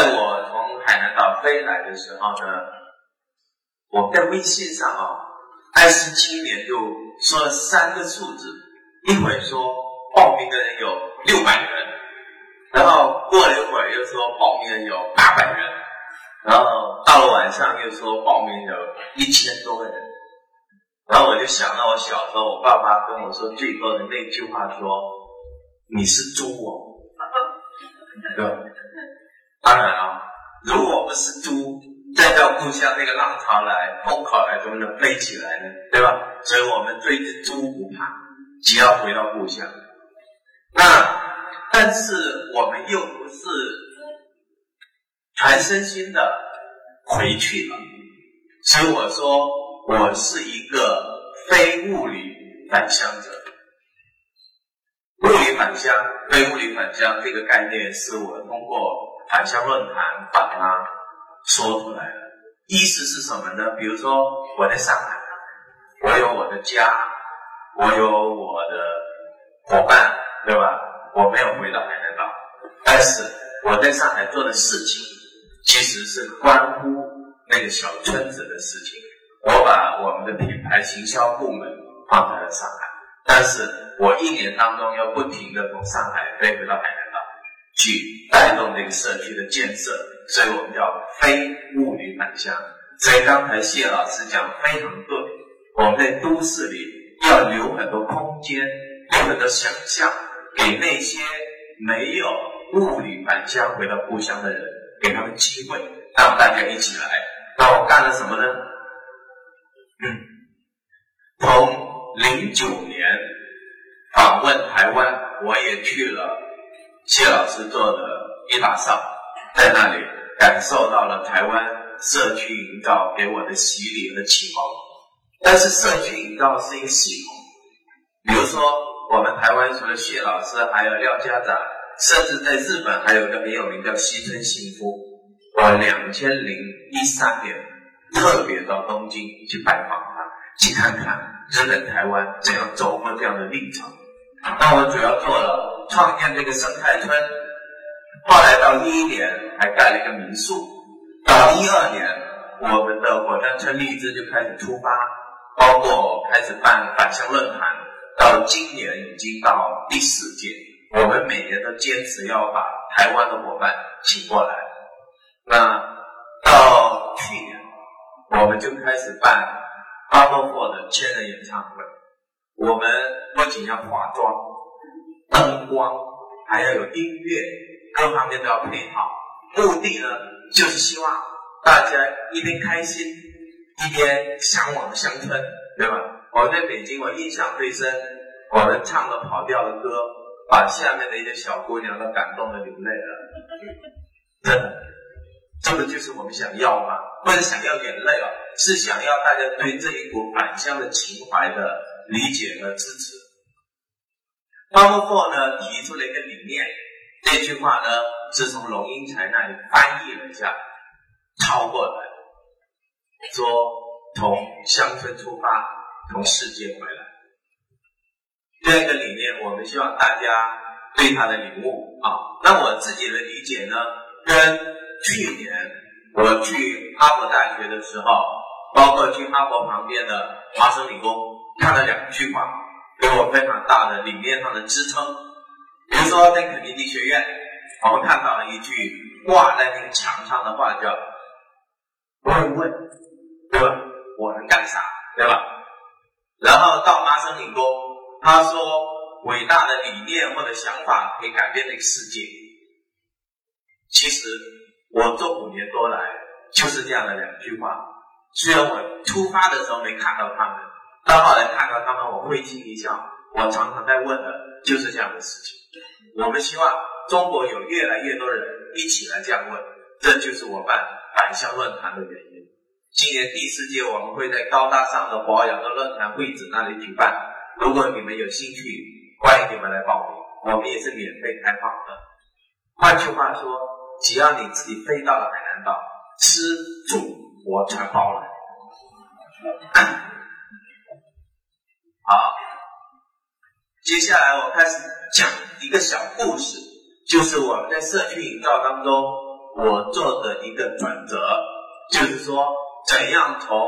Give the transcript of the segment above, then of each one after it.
在我从海南岛飞来的时候呢，我在微信上啊，爱思青年就说了三个数字，一会儿说报名的人有六百人，然后过了一会儿又说报名人有八百人，然后到了晚上又说报名有一千多个人，然后我就想到我小时候我爸爸跟我说最后的那句话说你是猪哦，对吧？当然啊，如果不是猪，再到故乡那个浪潮来、风口来，怎么能飞起来呢？对吧？所以我们对着猪不怕，只要回到故乡。那但是我们又不是全身心的回去了，所以我说我是一个非物理返乡者。物理返乡、非物理返乡这个概念，是我通过。返乡论坛把它说出来了，意思是什么呢？比如说我在上海，我有我的家，我有我的伙伴，对吧？我没有回到海南岛，但是我在上海做的事情，其实是关乎那个小村子的事情。我把我们的品牌行销部门放在了上海，但是我一年当中要不停的从上海飞回到海南。去带动这个社区的建设，所以我们叫非物理返乡。所以刚才谢老师讲非常对，我们在都市里要留很多空间，留很多想象，给那些没有物理返乡回到故乡的人，给他们机会，让大家一起来。那我干了什么呢？嗯，从零九年访问台湾，我也去了。谢老师做的一把扫，在那里感受到了台湾社区营造给我的洗礼和启蒙。但是社区营造是一个系统，比如说我们台湾除了谢老师，还有廖家长，甚至在日本还有一个很有名叫西村幸夫。我两千零一三年特别到东京去拜访他，去看看日本台湾怎样走过这样的历程。那我主要做了。创建这个生态村，后来到一一年还盖了一个民宿，到一二年我们的火山村荔枝就开始出发，包括开始办返乡论坛，到今年已经到第四届，我们每年都坚持要把台湾的伙伴请过来。那到去年我们就开始办阿波霍的千人演唱会，我们不仅要化妆。灯光还要有音乐，各方面都要配好。目的呢，就是希望大家一边开心，一边向往乡村，对吧？我在北京，我印象最深，我们唱的跑调的歌，把下面的一些小姑娘都感动的流泪了。真的，这个就是我们想要吗？不是想要眼泪啊，是想要大家对这一股返乡的情怀的理解和支持。包括呢，提出了一个理念，这句话呢是从龙应台那里翻译了一下，抄过来，说从乡村出发，从世界回来。这样一个理念，我们希望大家对他的领悟啊。那我自己的理解呢，跟去年我去哈佛大学的时候，包括去哈佛旁边的麻省理工，看了两句话。给我非常大的理念上的支撑。比如说，在肯尼迪学院，我们看到了一句挂在那个墙上的话，叫“问问”，对吧？我能干啥，对吧？然后到麻省理工，他说：“伟大的理念或者想法可以改变这个世界。”其实我这五年多来就是这样的两句话。虽然我出发的时候没看到他们。到后来看到他们，我会心一笑。我常常在问的就是这样的事情。我们希望中国有越来越多人一起来这样问，这就是我办返乡论坛的原因。今年第四届我们会在高大上的保养的论坛会址那里举办。如果你们有兴趣，欢迎你们来报名，我们也是免费开放的。换句话说，只要你自己飞到了海南岛，吃住我全包了。好，接下来我开始讲一个小故事，就是我们在社区营造当中，我做的一个转折，就是说怎样从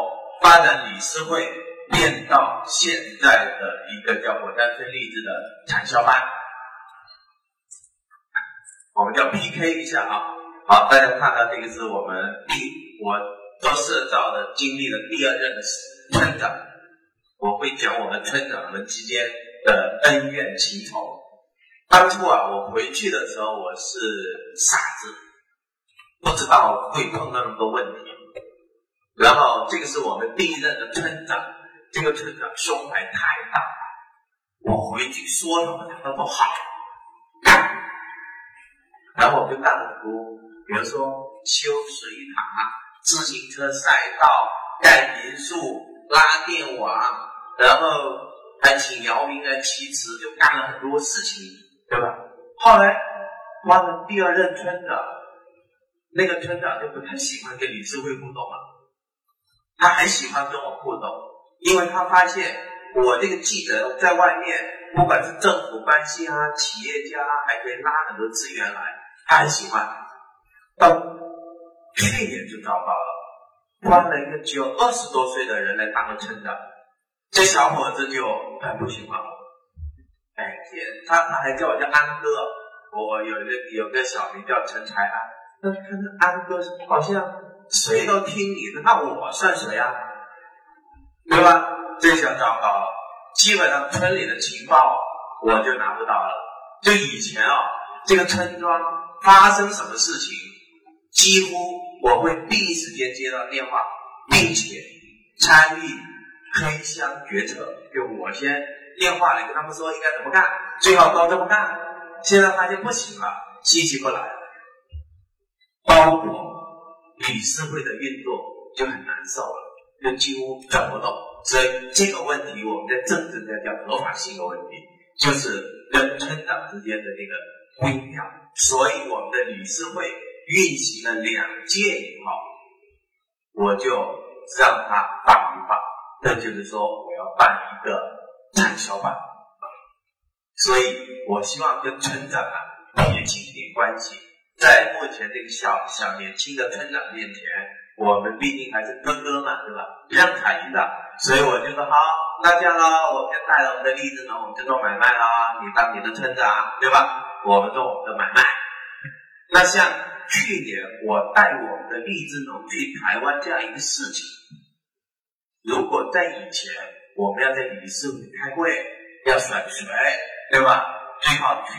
发展理事会变到现在的一个叫火丹村励志的产销班，我们叫 PK 一下啊。好，大家看到这个是我们第我做社造的经历的第二任的村长，我会讲我们村长们之间的恩怨情仇。当初啊，我回去的时候我是傻子，不知道会碰到那么多问题。然后这个是我们第一任的村长，这个村长胸怀太大，我回去说什么他都好，然后我就干了很多。比如说修水塔、自行车赛道、盖民宿、拉电网，然后还请姚明来骑词，就干了很多事情，对吧？后来换了第二任村长，那个村长就不太喜欢跟理事会互动了，他很喜欢跟我互动，因为他发现我这个记者在外面，不管是政府关系啊、企业家，还可以拉很多资源来，他很喜欢。到去年就找到了，换了一个只有二十多岁的人来当了村长，这小伙子就很不喜欢我。哎，他他还叫我叫安哥，我有一个有个小名叫陈才安，那看那安哥好像谁都听你的，那我算谁啊？对吧？这下糟糕了，基本上村里的情报我就拿不到了。就以前啊，这个村庄发生什么事情？几乎我会第一时间接到电话，并且参与黑箱决策。就我先电话里跟他们说应该怎么干，最好都这么干。现在发现不行了，积极不来了，包括理事会的运作就很难受了，就几乎转不动。所以这个问题我们在政治在叫合法性的问题，就是跟村长之间的这个微妙。所以我们的理事会。运行了两届以后，我就让他放一放。那就是说，我要办一个产销班，所以我希望跟村长啊撇清一点关系。在目前这个小小年轻的村长面前，我们毕竟还是哥哥嘛，对吧？让他一让，所以我就说好，那这样呢，我们就带着我们的荔枝农，我们就做买卖啦。你当你的村长，对吧？我们做我们的买卖。那像。去年我带我们的荔枝农去台湾这样一个事情，如果在以前我们要在理事会开会要选谁，对吧？最好去。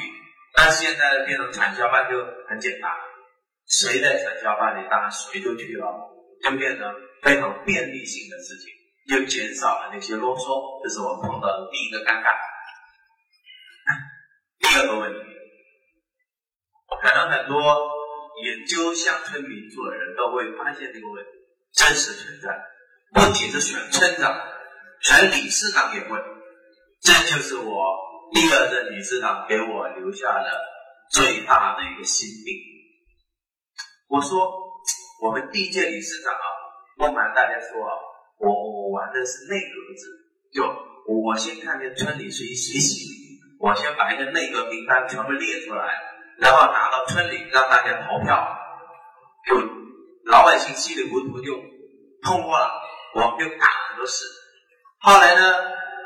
但现在变成产销班就很简单，谁在产销班里，当然谁就去了，就变成非常便利性的事情，就减少了那些啰嗦。这是我碰到的第一个尴尬。第二个问题，可能很多。研究乡村民主的人都会发现这个问题真实存在，不仅是选村长，选理事长也会。这就是我第二任理事长给我留下的最大的一个心病。我说，我们第一届理事长啊，不瞒大家说啊，我我玩的是内阁制，就我先看见村里谁谁行，我先把一个内阁名单全部列出来。然后拿到村里让大家投票，就老百姓稀里糊涂就通过了，我们就干很多事。后来呢，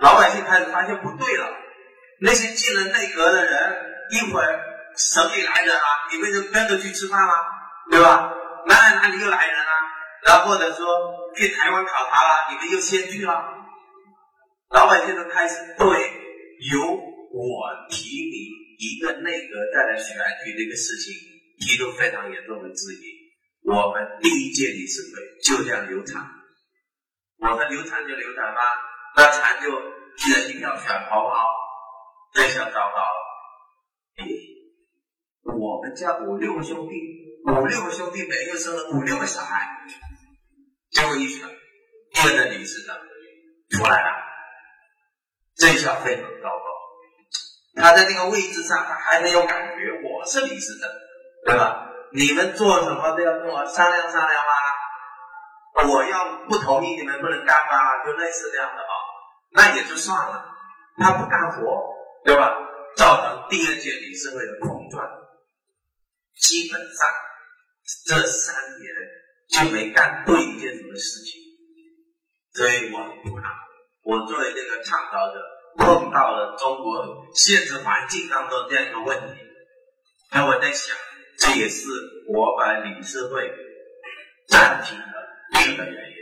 老百姓开始发现不对了，那些进了内阁的人，一会儿省里来人了，你们就跟着去吃饭了，对吧？哪哪哪里又来人了？然后或者说去台湾考察了，你们又先去了，老百姓都开始对由我提名。一个内阁再来选举这个事情提出非常严重的质疑。我们第一届理事会就这样流产，我们流产就流产吧，那产就一人一票选，好不好？这下糟糕了。我们家五六个兄弟，五六个兄弟每个生了五六个小孩，结果一选，第二任理事长出来了，这下非常糟糕。他在那个位置上，他还没有感觉我是理事长，对吧？你们做什么都要跟我商量商量吗？我要不同意，你们不能干吧？就类似这样的啊，那也就算了。他不干活，对吧？造成第二届理事会的空转。基本上这三年就没干对一件什么事情，所以我很苦恼。我作为这个倡导者，碰到了中国现实环境当中这样一个问题，那我在想，这也是我把理事会暂停另一个原因。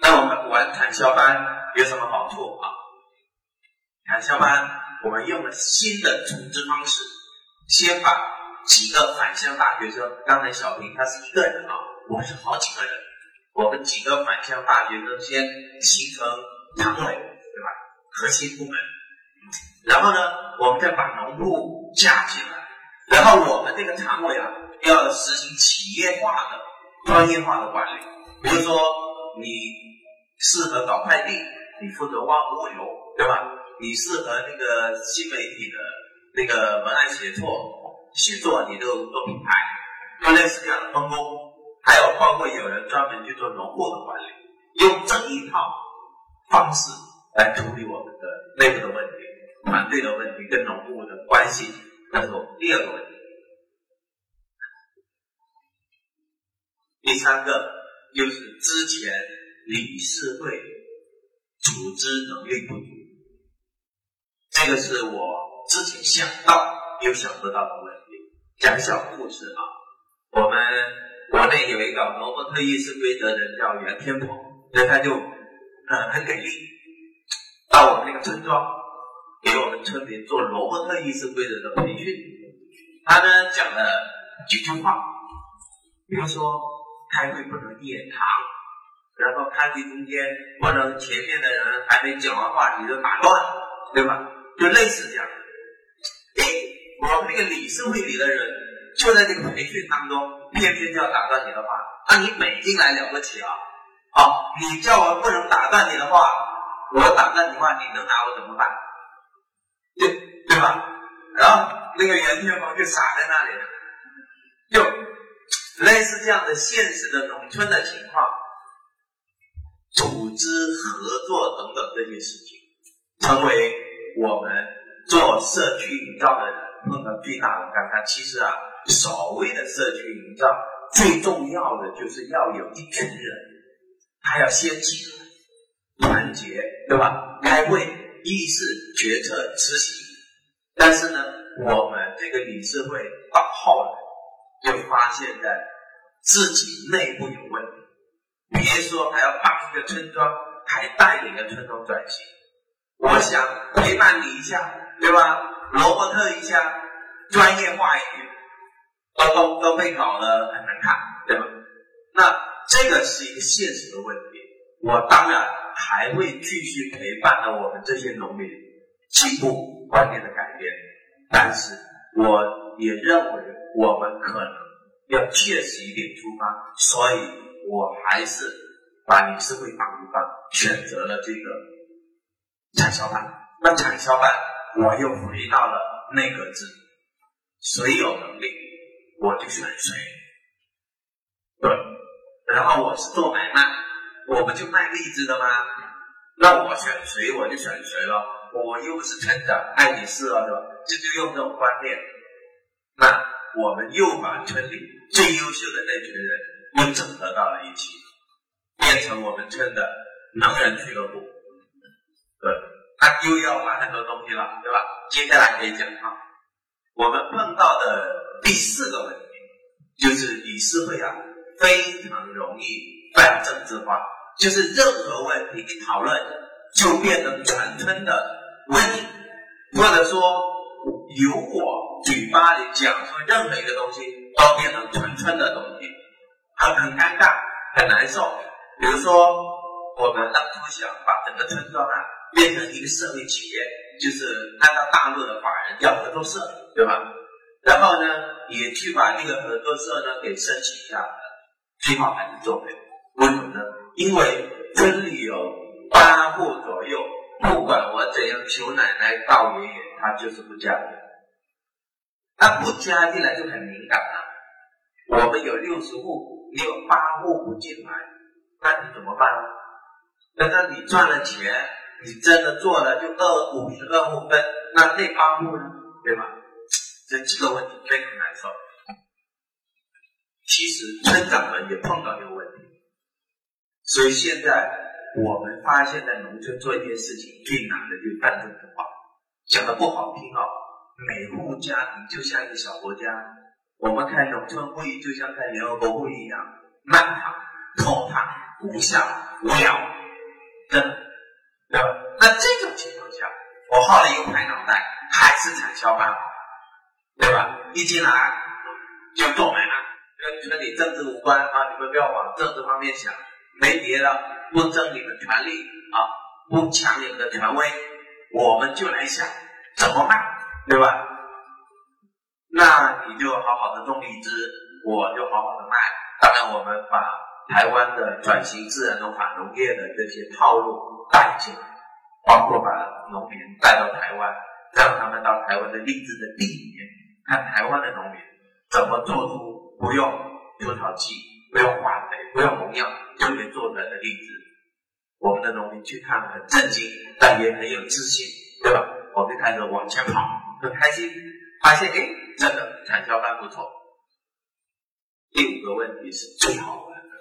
那我们玩产销班有什么好处啊？产销班我们用了新的组织方式，先把。几个返乡大学生，刚才小平他是一个人啊，我是好几个人，我们几个返乡大学生先形成常委，对吧？核心部门，然后呢，我们再把农户加进来，然后我们这个常委啊，要实行企业化的、专业化的管理。比如说，你适合搞快递，你负责挖物流，对吧？你适合那个新媒体的那个文案写作。写作你都做品牌，就类似这样的分工，还有包括有人专门去做农户的管理，用这一套方式来处理我们的内部的问题、团队的问题跟农户的关系，那是第二个问题。第三个就是之前理事会组织能力不足，这个是我之前想到又想不到的问题。讲小故事啊，我们国内有一个罗伯特议事规则人叫袁天鹏，所以他就嗯很给力，到我们那个村庄给我们村民做罗伯特议事规则的培训。他呢讲了几句话，比如说开会不能一言堂，然后开会中间不能前面的人还没讲完话你就打断，对吧？就类似这样。我们那个理事会里的人，就在这个培训当中，偏偏就要打断你的话。那你美进来了不起啊？好，你叫我不能打断你的话，我打断你的话，你能拿我怎么办？对对吧？然后那个袁天鹏就傻在那里了，就类似这样的现实的农村的情况，组织合作等等这些事情，成为我们做社区营造的人。碰到最大的尴尬，其实啊，所谓的社区营造，最重要的就是要有一群人，他要先起来，团结，对吧？开会、议事、决策、执行。但是呢，我们这个理事会到后来就发现，在自己内部有问题，别说还要帮一个村庄，还带领一个村庄转型。我想陪伴你一下，对吧？罗伯特一下，专业化一点，都都都被搞得很难看，对吧？那这个是一个现实的问题。我当然还会继续陪伴着我们这些农民进步观念的改变，但是我也认为我们可能要切实一点出发，所以我还是把理事会放一放，选择了这个产销班。那产销班。我又回到了那个字，谁有能力我就选谁，对。然后我是做买卖，我不就卖荔枝的吗？那我选谁我就选谁了。我又不是村长，爱你事了，对吧？这就用这种观念。我们又把村里最优秀的那群人又整合到了一起，变成我们村的能人俱乐部，对。他又要玩很多东西了，对吧？接下来可以讲啊，我们碰到的第四个问题就是理事会啊，非常容易泛政治化，就是任何问题一讨论就变成全村的问题，或者说如果嘴巴里讲出任何一个东西都变成全村的东西，很很尴尬，很难受。比如说，我们当初想把整个村庄啊。变成一个社会企业，就是按照大陆的法人叫合作社，对吧？然后呢，也去把这个合作社呢给申请下来，最好还是作废。为什么呢？因为村里有八户左右，不管我怎样求奶奶告爷爷，他就是不加来。他不加进来就很敏感了。我们有六十户，你有八户不进来，那你怎么办呢？那那你赚了钱。你真的做了就二五十二户分，那那八户呢？对吧？这几个问题非常难受。其实村长们也碰到这个问题，所以现在我们发现，在农村做一件事情最难的就是办政治化，讲的不好听哦，每户家庭就像一个小国家，我们开农村会议就像开联合国会议一样，漫长、拖沓、无效、无聊，真的，对吧？那这种情况下，我耗了一个拍脑袋，还是产销办好，对吧？一进来就做买卖。跟村里政治无关啊！你们不要往政治方面想，没别的，不争你们权利啊，不抢你们的权威，我们就来想怎么办，对吧？那你就好好的种荔枝，我就好好的卖。当然，我们把台湾的转型自然农法农业的这些套路带进来，包括把农民带到台湾，让他们到台湾的荔枝的地里面，看台湾的农民怎么做出。不用除草剂，不用化肥，不用农药，就可以做出来的荔枝。我们的农民去看很震惊，但也很有自信，对吧？我们开始往前跑，很开心，发现哎，真的产销班不错。第五个问题是最好玩的，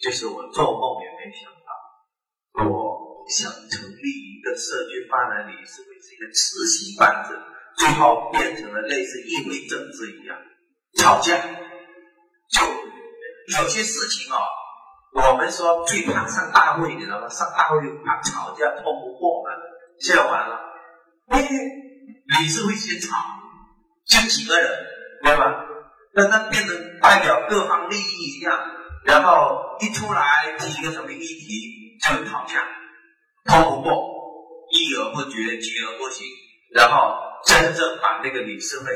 就是我做梦也没想到，我想成立一个社区发展理事会，是一个慈禧班子，最后变成了类似议会政治一样，吵架。就有些事情哦，我们说最怕上大会，你知道吗？上大会怕吵架通不过嘛。现在完了，哎，理事会先吵，就几个人，明白吧？那那变成代表各方利益一样，然后一出来提一个什么议题就吵架，通不过，议而不决，决而不行，然后真正把那个理事会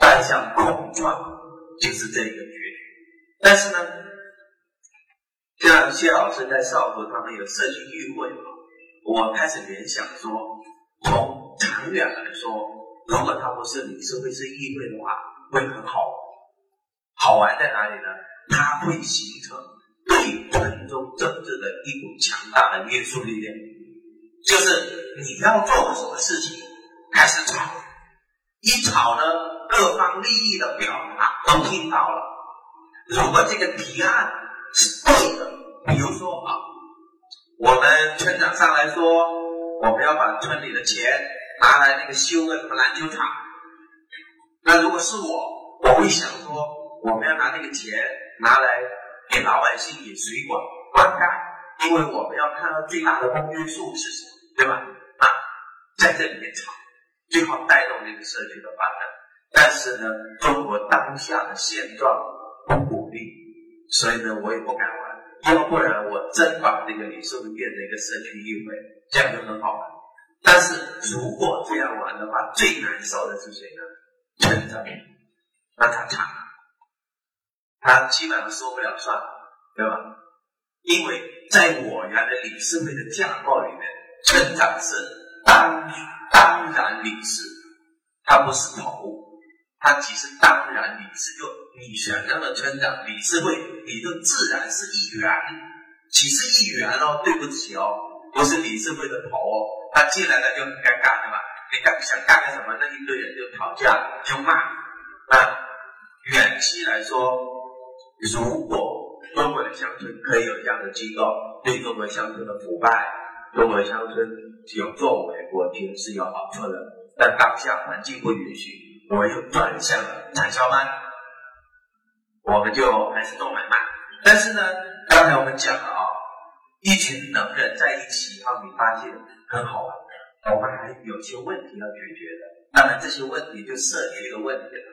带向空转，就是这个决定。但是呢，像谢老师在少福他们有社区聚会嘛，我开始联想说，长远来说，如果它不是理事会是议会的话，会很好。好玩在哪里呢？它会形成对村中政治的一股强大的约束力量。就是你要做什么事情，开始吵，一吵呢，各方利益的表达都听到了。如果这个提案是对的，比如说啊，我们村长上来说，我们要把村里的钱拿来那个修个什么篮球场，那如果是我，我会想说，我们要拿那个钱拿来给老百姓引水管灌溉，因为我们要看到最大的公约数是什么，对吧？啊，在这里面吵，最好带动这个社区的发展。但是呢，中国当下的现状。不鼓励，所以呢，我也不敢玩。要不然，我真把这个理事会变成一个社区议会，这样就很好玩。但是如果这样玩的话，最难受的是谁呢？村长，那他惨了，他基本上说不了算，对吧？因为在我原来理事会的架构里面，村长是当当然理事，他不是头。他其实当然理事，就你选上了村长，理事会你就自然是议员。岂是议员哦，对不起哦，不是理事会的头哦。他进来了就很尴尬，对吧？你干想干个什么，那一堆人就吵架就骂啊。远期来说，如果中国的乡村可以有这样的机构，对中国乡村的腐败、中国乡村有作为，我觉得是有好处的。但当下环境不允许。我又转向了产销班，我们就还是做买卖。但是呢，刚才我们讲了啊，一群能人在一起，后你发现很好玩。我们还有些问题要解决的，当然这些问题就社区的问题了。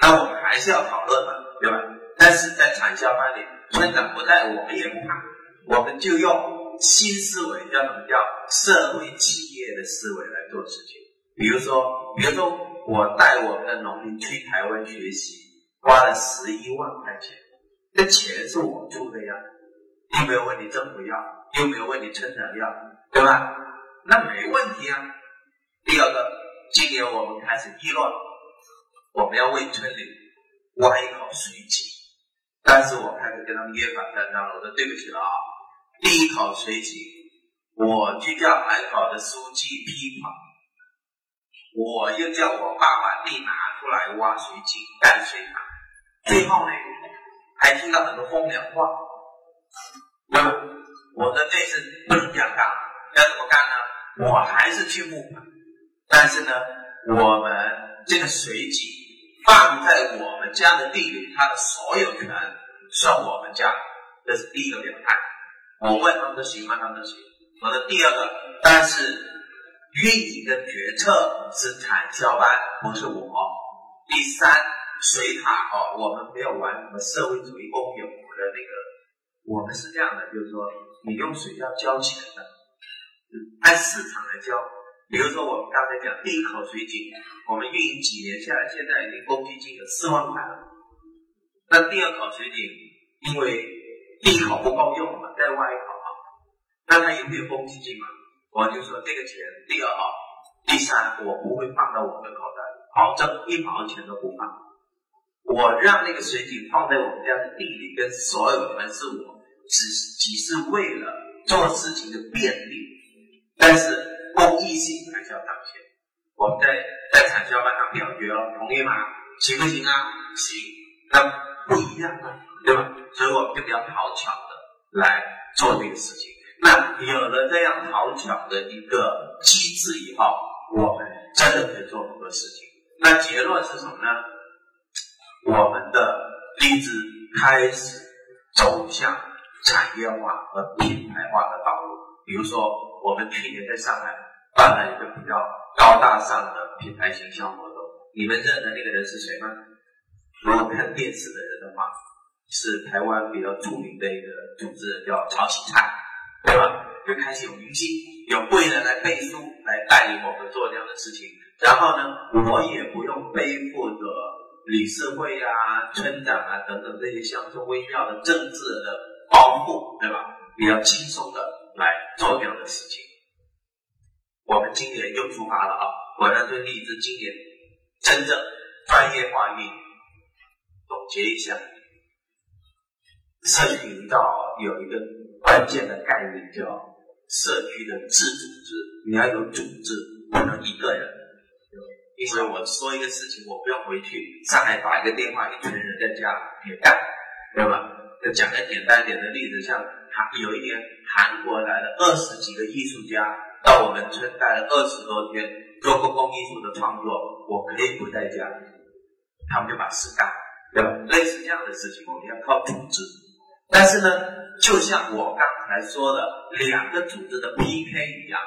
那我们还是要讨论嘛，对吧？但是在产销班里，村长不在，我们也不怕，我们就用新思维，叫什么叫社会企业的思维来做事情。比如说，比如说。我带我们的农民去台湾学习，花了十一万块钱，这钱是我出的呀，又没有问你政府要，又没有问你村长要，对吧？那没问题啊。第二个，今年我们开始议论，我们要为村里挖一口水井，但是我开始跟他们约法三章了，我说对不起了啊，第一口水井，我就叫海口的书记批款。我又叫我爸爸地拿出来挖水井、干水塘，最后呢，还听到很多风凉话，对吧？我的这次不能这样干，要怎么干呢？我还是去募款，但是呢，我们这个水井放在我们家的地里，它的所有权算我们家，这是第一个表态。我问他们都行吗？他们都行。我的第二个，但是运营的决策是产销班，不是我。第三，水塔哦，我们没有玩什么社会主义公有的那个，我们是这样的，就是说。你用水要交钱的，按市场来交。比如说我们刚才讲第一口水井，我们运营几年下来，现在已经公积金有四万块了。那第二口水井，因为第一口不够用嘛，再挖一口啊，那它有没有公积金嘛？我就说这个钱，第二号、第三，我不会放到我的口袋里，保证一毛钱都不放。我让那个水井放在我们家的地里，跟所有人是我。只只是为了做事情的便利，但是公益性还是要当先。我们在在产销班上表决了，同意吗？行不行啊？行，那不一样啊，对吧？所以我们就比较讨巧的来做这个事情。那有了这样讨巧的一个机制以后，我们真的可以做很多事情。那结论是什么呢？我们的荔枝开始走向。产业化和品牌化的道路，比如说，我们去年在上海办了一个比较高大上的品牌形象活动，你们认得那个人是谁吗？如果看电视的人的话，是台湾比较著名的一个主持人，叫曹启灿，对吧？就开始有明星、有贵人来背书，来带领我们做这样的事情。然后呢，我也不用背负着理事会啊、村长啊等等这些乡村微妙的政治的。包袱对吧？比较轻松的来做这样的事情。我们今年又出发了啊！果然对荔枝今年真正专业化运营。总结一下，社区营造有一个关键的概念叫社区的自组织，你要有组织，不能一个人。因为我说一个事情，我不用回去上海打一个电话，一群人在家也干，对吧？就讲个简单点的例子，像韩有一年韩国来了二十几个艺术家到我们村待了二十多天做公共艺术的创作，我可以不在家，他们就把事干，对吧？类似这样的事情，我们要靠组织。但是呢，就像我刚才说的两个组织的 PK 一样，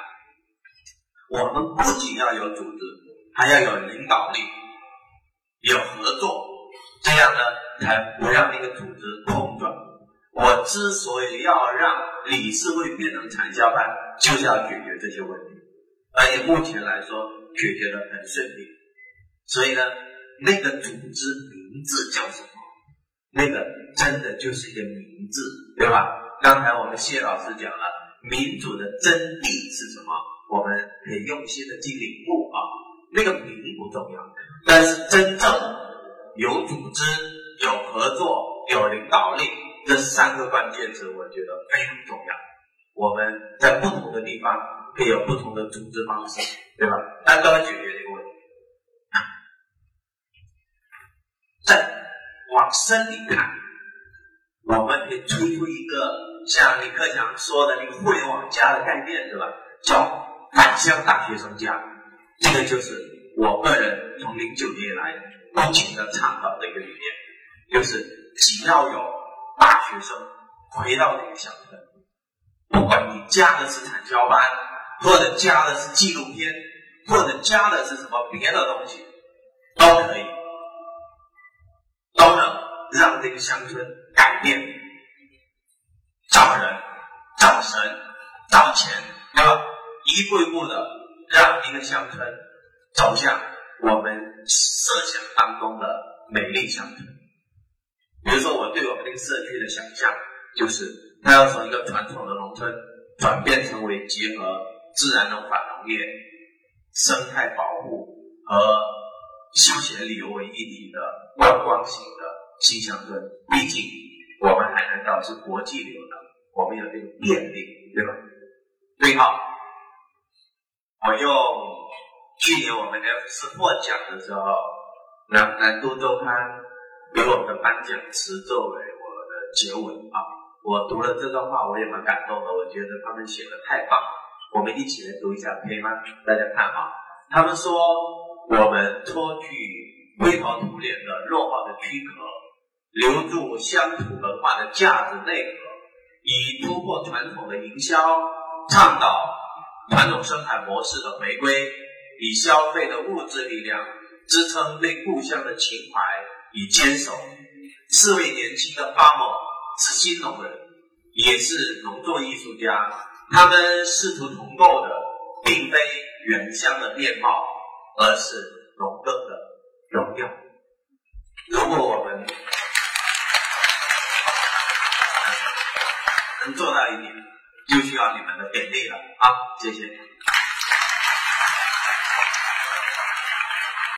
我们不仅要有组织，还要有领导力，有合作，这样呢才不让那个组织空。我之所以要让理事会变成产销办，就是要解决这些问题，而且目前来说解决的很顺利。所以呢，那个组织名字叫什么？那个真的就是一个名字，对吧？刚才我们谢老师讲了，民主的真谛是什么？我们可以用心的去领悟啊。那个名不重要，但是真正有组织、有合作、有领导力。这三个关键词，我觉得非常重要。我们在不同的地方可以有不同的组织方式，对吧？但都要解决这个问题。再往深里看，我们可以推出一个像李克强说的那个“互联网加”的概念，是吧？叫返乡大学生加。这个就是我个人从零九年以来不停的倡导的一个理念，就是只要有。学生回到那个乡村，不管你加的是产销班，或者加的是纪录片，或者加的是什么别的东西，都可以，都能让这个乡村改变，找人、找神、找钱，对吧？一步一步的让一个乡村走向我们设想当中的美丽乡村。比如说，我对我们那个社区的想象，就是它要从一个传统的农村转变成为结合自然农法农业、生态保护和休闲旅游为一体的观光型的新乡村。毕竟，我们海南岛是国际流的，我们有这个便利，对吧？对号。我用去年我们 F 四获奖的时候，南南都周刊。给我们的颁奖词作为我的结尾啊，我读了这段话，我也蛮感动的。我觉得他们写的太棒了，我们一起来读一下，可以吗？大家看啊，他们说我们脱去灰头土脸的落后的躯壳，留住乡土文化的价值内核，以突破传统的营销，倡导传统生产模式的回归，以消费的物质力量支撑对故乡的情怀与坚守。四位年轻的巴某是新农人，也是农作艺术家。他们试图重构的，并非原乡的面貌，而是农耕的荣耀。如果我们能做到一点，就需要你们的勉励了啊！谢谢。